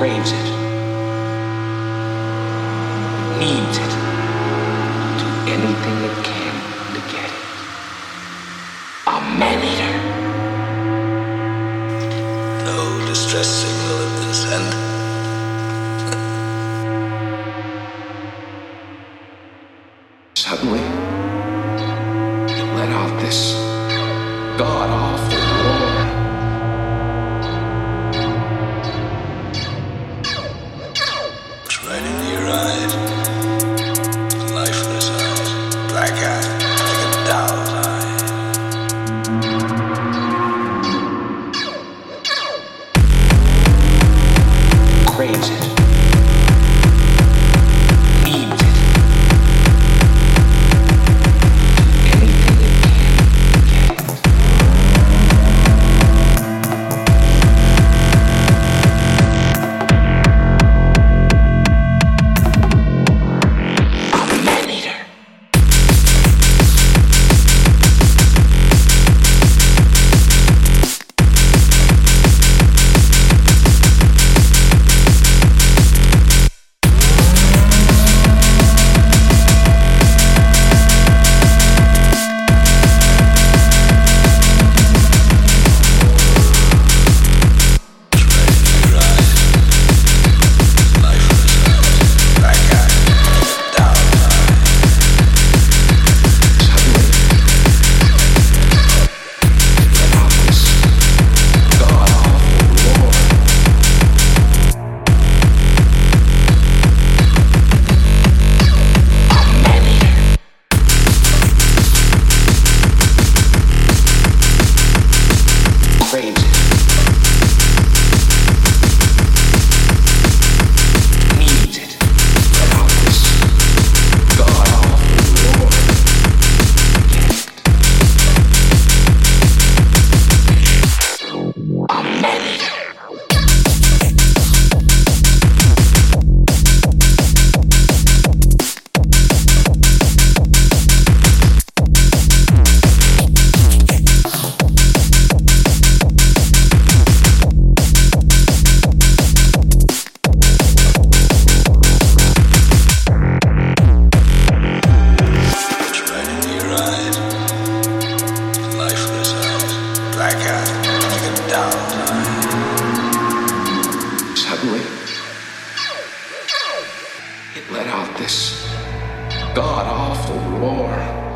craves it, needs it, do anything it can to get it. A man-eater. No distress signal at this end. Suddenly. phrases God awful roar.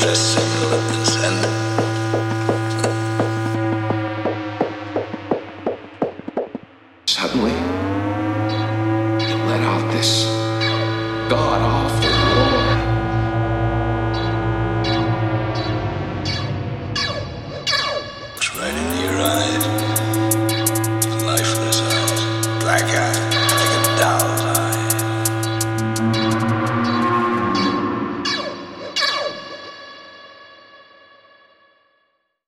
The